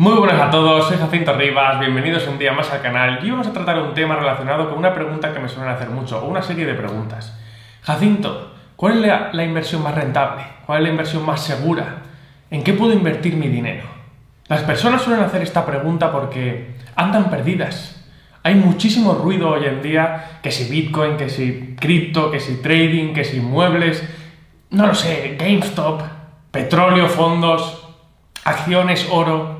Muy buenas a todos, soy Jacinto Rivas, bienvenidos un día más al canal y hoy vamos a tratar un tema relacionado con una pregunta que me suelen hacer mucho, o una serie de preguntas. Jacinto, ¿cuál es la, la inversión más rentable? ¿Cuál es la inversión más segura? ¿En qué puedo invertir mi dinero? Las personas suelen hacer esta pregunta porque andan perdidas. Hay muchísimo ruido hoy en día, que si Bitcoin, que si cripto, que si trading, que si inmuebles, no lo sé, GameStop, petróleo, fondos, acciones, oro.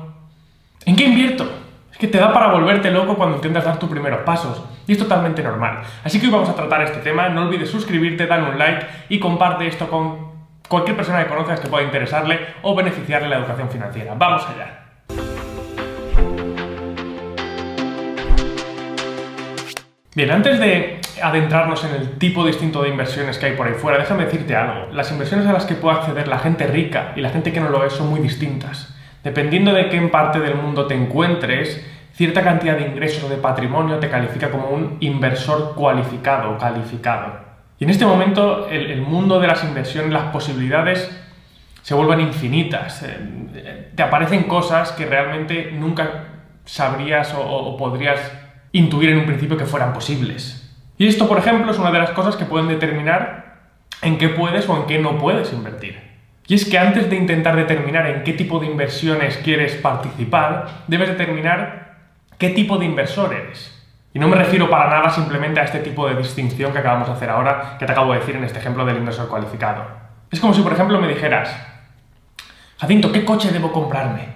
¿En qué invierto? Es que te da para volverte loco cuando intentas dar tus primeros pasos. Y es totalmente normal. Así que hoy vamos a tratar este tema. No olvides suscribirte, dar un like y comparte esto con cualquier persona que conozcas que pueda interesarle o beneficiarle la educación financiera. Vamos allá. Bien, antes de adentrarnos en el tipo distinto de inversiones que hay por ahí fuera, déjame decirte algo. Las inversiones a las que puede acceder la gente rica y la gente que no lo es son muy distintas. Dependiendo de qué parte del mundo te encuentres, cierta cantidad de ingresos o de patrimonio te califica como un inversor cualificado o calificado. Y en este momento el, mundo de las inversiones, las posibilidades se vuelven infinitas. Eh, te aparecen cosas que realmente nunca sabrías o podrías intuir en un principio que fueran posibles. Y esto, por ejemplo, es una de las cosas que pueden determinar en qué puedes o en qué no puedes invertir. Y es que antes de intentar determinar en qué tipo de inversiones quieres participar, debes determinar qué tipo de inversor eres. Y no me refiero para nada simplemente a este tipo de distinción que acabamos de hacer ahora, que te acabo de decir en este ejemplo del inversor cualificado. Es como si, por ejemplo, me dijeras, Jacinto, ¿qué coche debo comprarme?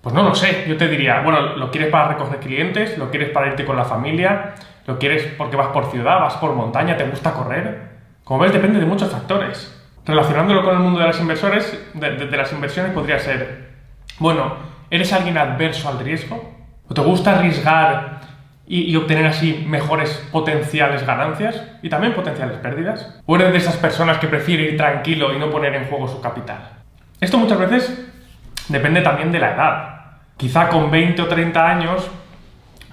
Pues no lo sé, yo te diría, bueno, ¿lo quieres para recoger clientes? ¿Lo quieres para irte con la familia? ¿Lo quieres porque vas por ciudad, vas por montaña, te gusta correr? Como ves, depende de muchos factores. Relacionándolo con el mundo de las inversores, de, las inversiones podría ser, bueno, ¿eres alguien adverso al riesgo? ¿O te gusta arriesgar y, obtener así mejores potenciales ganancias y también potenciales pérdidas? ¿O eres de esas personas que prefiere ir tranquilo y no poner en juego su capital? Esto muchas veces depende también de la edad. Quizá con 20 o 30 años,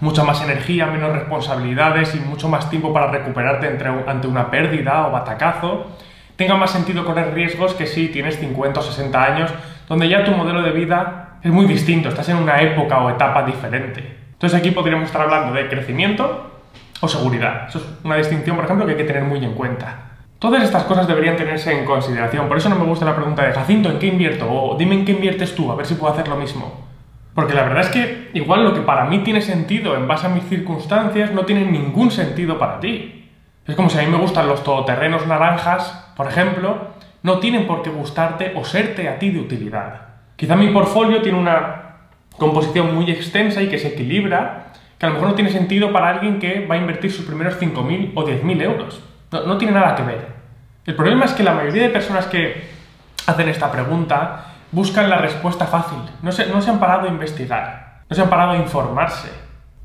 mucha más energía, menos responsabilidades y mucho más tiempo para recuperarte ante una pérdida o batacazo tenga más sentido correr riesgos que si tienes 50 o 60 años, donde ya tu modelo de vida es muy distinto, estás en una época o etapa diferente. Entonces aquí podríamos estar hablando de crecimiento o seguridad. Eso es una distinción, por ejemplo, que hay que tener muy en cuenta. Todas estas cosas deberían tenerse en consideración. Por eso no me gusta la pregunta de Jacinto, ¿en qué invierto? O dime en qué inviertes tú, a ver si puedo hacer lo mismo. Porque la verdad es que igual lo que para mí tiene sentido en base a mis circunstancias no tiene ningún sentido para ti. Es como si a mí me gustan los todoterrenos naranjas por ejemplo, no tienen por qué gustarte o serte a ti de utilidad. Quizá mi portfolio tiene una composición muy extensa y que se equilibra, que a lo mejor no tiene sentido para alguien que va a invertir sus primeros 5.000 o 10.000 euros. No, no tiene nada que ver. El problema es que la mayoría de personas que hacen esta pregunta buscan la respuesta fácil. No se, no se han parado a investigar, no se han parado a informarse.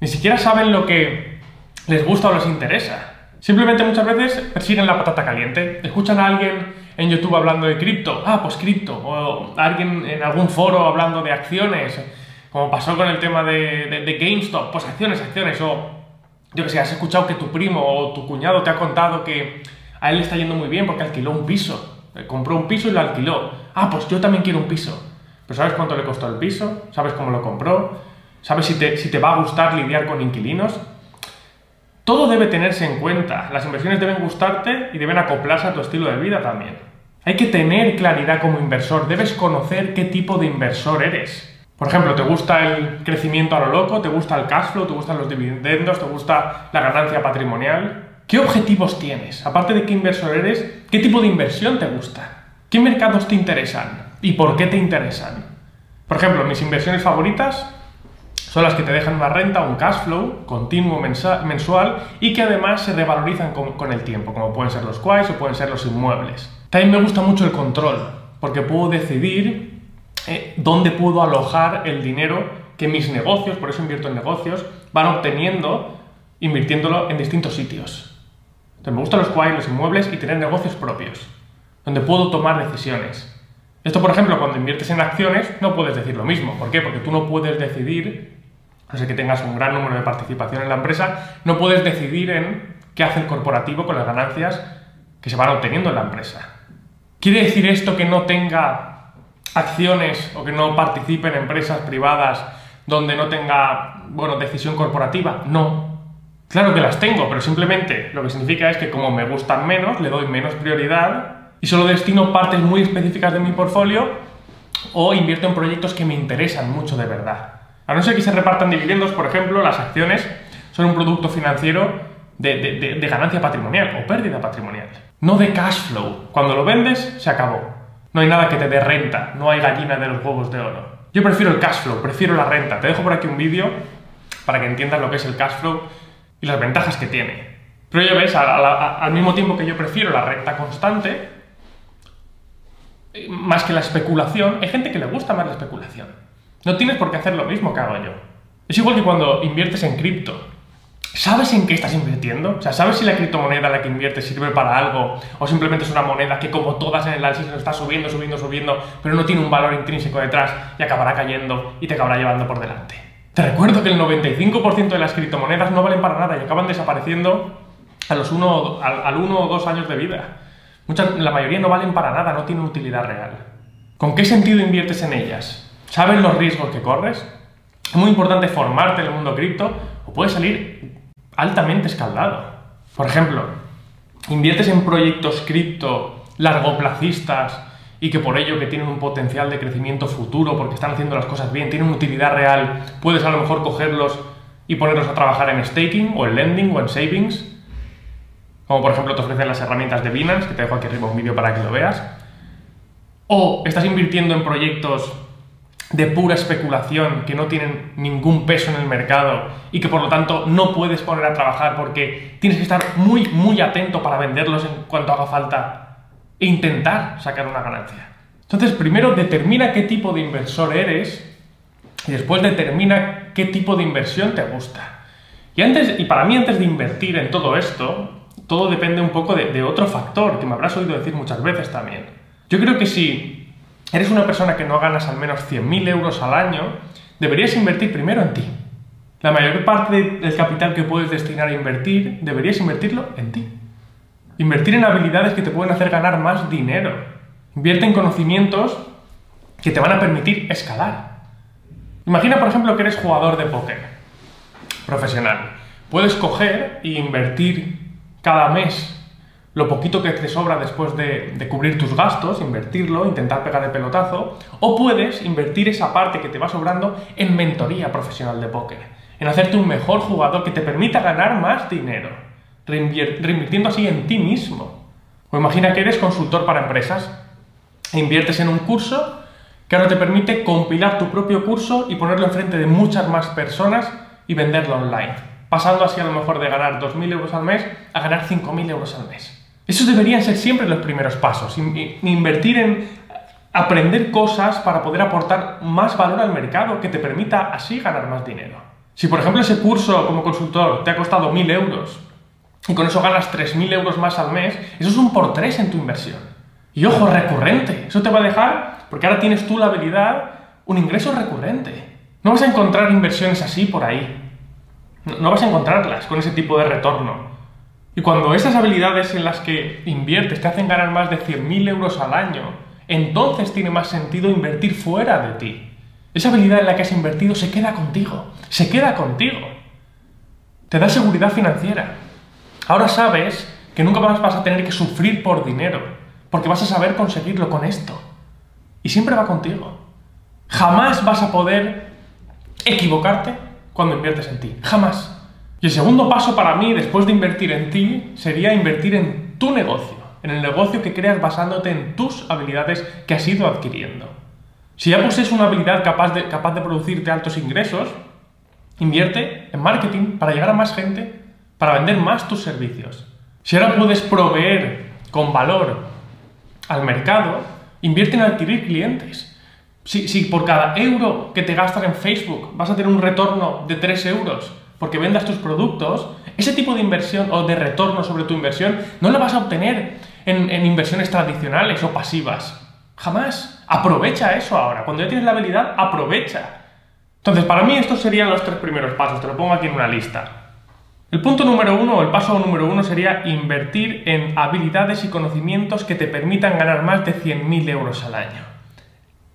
Ni siquiera saben lo que les gusta o les interesa. Simplemente muchas veces persiguen la patata caliente. Escuchan a alguien en YouTube hablando de cripto, ah, pues cripto. O alguien en algún foro hablando de acciones, como pasó con el tema de, de, GameStop, pues acciones, acciones. O yo que sé, has escuchado que tu primo o tu cuñado te ha contado que a él le está yendo muy bien porque alquiló un piso. Compró un piso y lo alquiló. Ah, pues yo también quiero un piso. Pero ¿sabes cuánto le costó el piso? ¿Sabes cómo lo compró? ¿Sabes si te, si te va a gustar lidiar con inquilinos? Todo debe tenerse en cuenta. Las inversiones deben gustarte y deben acoplarse a tu estilo de vida también. Hay que tener claridad como inversor. Debes conocer qué tipo de inversor eres. Por ejemplo, ¿te gusta el crecimiento a lo loco? ¿Te gusta el cash flow? ¿Te gustan los dividendos? ¿Te gusta la ganancia patrimonial? ¿Qué objetivos tienes? Aparte de qué inversor eres, ¿qué tipo de inversión te gusta? ¿Qué mercados te interesan? ¿Y por qué te interesan? Por ejemplo, mis inversiones favoritas son las que te dejan una renta, un cash flow continuo mensual y que además se revalorizan con, el tiempo, como pueden ser los quais o pueden ser los inmuebles. También me gusta mucho el control, porque puedo decidir eh, dónde puedo alojar el dinero que mis negocios, por eso invierto en negocios, van obteniendo invirtiéndolo en distintos sitios. Entonces me gustan los quais, los inmuebles y tener negocios propios, donde puedo tomar decisiones. Esto, por ejemplo, cuando inviertes en acciones, no puedes decir lo mismo. ¿Por qué? Porque tú no puedes decidir sé que tengas un gran número de participación en la empresa, no puedes decidir en qué hace el corporativo con las ganancias que se van obteniendo en la empresa. ¿Quiere decir esto que no tenga acciones o que no participe en empresas privadas donde no tenga, bueno, decisión corporativa? No. Claro que las tengo, pero simplemente lo que significa es que como me gustan menos, le doy menos prioridad y solo destino partes muy específicas de mi portfolio o invierto en proyectos que me interesan mucho de verdad. A no ser que se repartan dividendos, por ejemplo, las acciones son un producto financiero de, de ganancia patrimonial o pérdida patrimonial, no de cash flow. Cuando lo vendes, se acabó. No hay nada que te dé renta, no hay gallina de los huevos de oro. Yo prefiero el cash flow, prefiero la renta. Te dejo por aquí un vídeo para que entiendas lo que es el cash flow y las ventajas que tiene. Pero ya ves, al mismo tiempo que yo prefiero la renta constante, más que la especulación, hay gente que le gusta más la especulación. No tienes por qué hacer lo mismo que hago yo. Es igual que cuando inviertes en cripto. ¿Sabes en qué estás invirtiendo? O sea, ¿sabes si la criptomoneda en la que inviertes sirve para algo o simplemente es una moneda que como todas en el análisis está subiendo, subiendo, subiendo, pero no tiene un valor intrínseco detrás y acabará cayendo y te acabará llevando por delante? Te recuerdo que el 95% de las criptomonedas no valen para nada y acaban desapareciendo a los uno, al, uno o dos años de vida. Muchas, la mayoría no valen para nada, no tienen utilidad real. ¿Con qué sentido inviertes en ellas? ¿Sabes los riesgos que corres? Es muy importante formarte en el mundo cripto o puedes salir altamente escaldado. Por ejemplo, inviertes en proyectos cripto largoplacistas y que por ello que tienen un potencial de crecimiento futuro porque están haciendo las cosas bien, tienen utilidad real, puedes a lo mejor cogerlos y ponerlos a trabajar en staking o en lending o en savings. Como por ejemplo te ofrecen las herramientas de Binance, que te dejo aquí arriba un vídeo para que lo veas. O estás invirtiendo en proyectos de pura especulación que no tienen ningún peso en el mercado y que por lo tanto no puedes poner a trabajar porque tienes que estar muy, muy atento para venderlos en cuanto haga falta e intentar sacar una ganancia. Entonces, primero determina qué tipo de inversor eres y después determina qué tipo de inversión te gusta. Y, antes, y para mí, antes de invertir en todo esto, todo depende un poco de, de otro factor que me habrás oído decir muchas veces también. Yo creo que si eres una persona que no ganas al menos 100.000 euros al año, deberías invertir primero en ti. La mayor parte del capital que puedes destinar a invertir, deberías invertirlo en ti. Invertir en habilidades que te pueden hacer ganar más dinero. Invierte en conocimientos que te van a permitir escalar. Imagina, por ejemplo, que eres jugador de póker profesional. Puedes coger e invertir cada mes lo poquito que te sobra después de, cubrir tus gastos, invertirlo, intentar pegar el pelotazo, o puedes invertir esa parte que te va sobrando en mentoría profesional de póker, en hacerte un mejor jugador que te permita ganar más dinero, reinvirtiendo así en ti mismo. O imagina que eres consultor para empresas e inviertes en un curso que ahora te permite compilar tu propio curso y ponerlo enfrente de muchas más personas y venderlo online, pasando así a lo mejor de ganar 2.000 euros al mes a ganar 5.000 euros al mes. Esos deberían ser siempre los primeros pasos. Invertir en aprender cosas para poder aportar más valor al mercado que te permita así ganar más dinero. Si por ejemplo ese curso como consultor te ha costado 1.000 euros y con eso ganas 3.000 euros más al mes, eso es un por tres en tu inversión. Y ojo, recurrente. Eso te va a dejar, porque ahora tienes tú la habilidad, un ingreso recurrente. No vas a encontrar inversiones así por ahí. No vas a encontrarlas con ese tipo de retorno. Y cuando esas habilidades en las que inviertes te hacen ganar más de 100.000 euros al año, entonces tiene más sentido invertir fuera de ti. Esa habilidad en la que has invertido se queda contigo, se queda contigo. Te da seguridad financiera. Ahora sabes que nunca más vas a tener que sufrir por dinero, porque vas a saber conseguirlo con esto. Y siempre va contigo. Jamás vas a poder equivocarte cuando inviertes en ti. Jamás. Y el segundo paso para mí, después de invertir en ti, sería invertir en tu negocio, en el negocio que creas basándote en tus habilidades que has ido adquiriendo. Si ya posees una habilidad capaz de, de producirte altos ingresos, invierte en marketing para llegar a más gente, para vender más tus servicios. Si ahora puedes proveer con valor al mercado, invierte en adquirir clientes. Si, si por cada euro que te gastas en Facebook vas a tener un retorno de 3 euros, porque vendas tus productos, ese tipo de inversión o de retorno sobre tu inversión no lo vas a obtener en, inversiones tradicionales o pasivas. Jamás. Aprovecha eso ahora. Cuando ya tienes la habilidad, aprovecha. Entonces, para mí estos serían los tres primeros pasos. Te lo pongo aquí en una lista. El punto número uno, el paso número uno, sería invertir en habilidades y conocimientos que te permitan ganar más de 100.000 euros al año.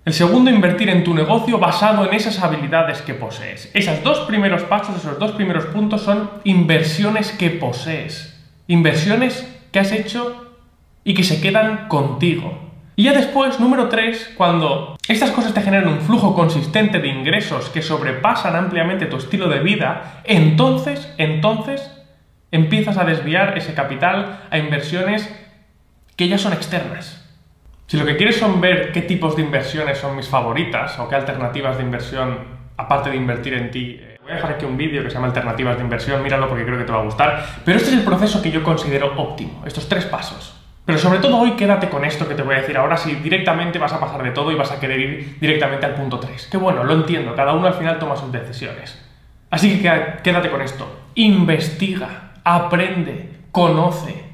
El segundo, invertir en tu negocio basado en esas habilidades que posees. Esos dos primeros pasos, esos dos primeros puntos son inversiones que posees. Inversiones que has hecho y que se quedan contigo. Y ya después, número 3, cuando estas cosas te generan un flujo consistente de ingresos que sobrepasan ampliamente tu estilo de vida, entonces, entonces, empiezas a desviar ese capital a inversiones que ya son externas. Si lo que quieres son ver qué tipos de inversiones son mis favoritas o qué alternativas de inversión, aparte de invertir en ti, eh, voy a dejar aquí un vídeo que se llama Alternativas de inversión, míralo porque creo que te va a gustar. Pero este es el proceso que yo considero óptimo, estos tres pasos. Pero sobre todo hoy quédate con esto que te voy a decir ahora si directamente vas a pasar de todo y vas a querer ir directamente al punto 3. Que bueno, lo entiendo, cada uno al final toma sus decisiones. Así que quédate con esto. Investiga, aprende, conoce.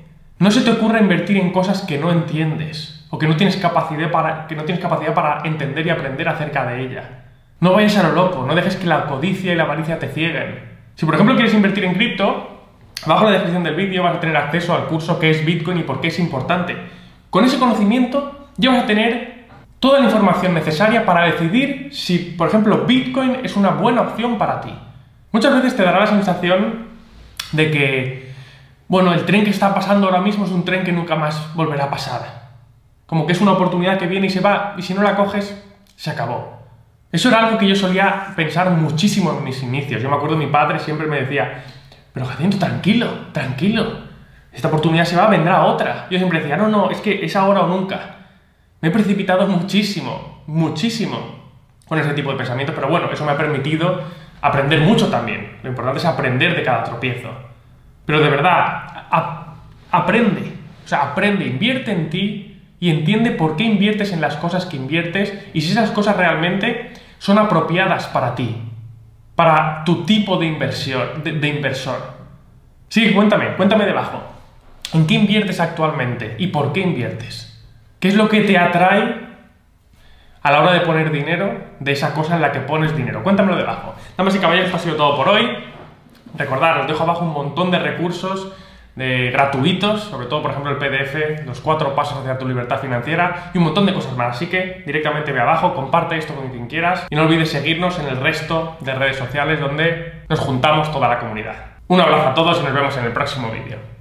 No se te ocurra invertir en cosas que no entiendes o que no tienes capacidad para, que no tienes capacidad para entender y aprender acerca de ella. No vayas a lo loco, no dejes que la codicia y la avaricia te cieguen. Si por ejemplo quieres invertir en cripto, abajo en la descripción del vídeo vas a tener acceso al curso que es Bitcoin y por qué es importante. Con ese conocimiento ya vas a tener toda la información necesaria para decidir si, por ejemplo, Bitcoin es una buena opción para ti. Muchas veces te dará la sensación de que, bueno, el tren que está pasando ahora mismo es un tren que nunca más volverá a pasar. Como que es una oportunidad que viene y se va, y si no la coges, se acabó. Eso era algo que yo solía pensar muchísimo en mis inicios. Yo me acuerdo, mi padre siempre me decía, pero Jacinto, tranquilo, tranquilo. Esta oportunidad se va, vendrá otra. Yo siempre decía, no, no, es que es ahora o nunca. Me he precipitado muchísimo, muchísimo con ese tipo de pensamiento, pero bueno, eso me ha permitido aprender mucho también. Lo importante es aprender de cada tropiezo. Pero de verdad, aprende. O sea, aprende, invierte en ti y entiende por qué inviertes en las cosas que inviertes y si esas cosas realmente son apropiadas para ti, para tu tipo de, inversión, de, inversor. Sí, cuéntame, cuéntame debajo. ¿En qué inviertes actualmente y por qué inviertes? ¿Qué es lo que te atrae a la hora de poner dinero de esa cosa en la que pones dinero? Cuéntamelo debajo. Damas y caballeros, esto ha sido todo por hoy. Recordad, os dejo abajo un montón de recursos de gratuitos, sobre todo por ejemplo el PDF, los cuatro pasos hacia tu libertad financiera y un montón de cosas más. Así que directamente ve abajo, comparte esto con quien quieras y no olvides seguirnos en el resto de redes sociales donde nos juntamos toda la comunidad. Un abrazo a todos y nos vemos en el próximo vídeo.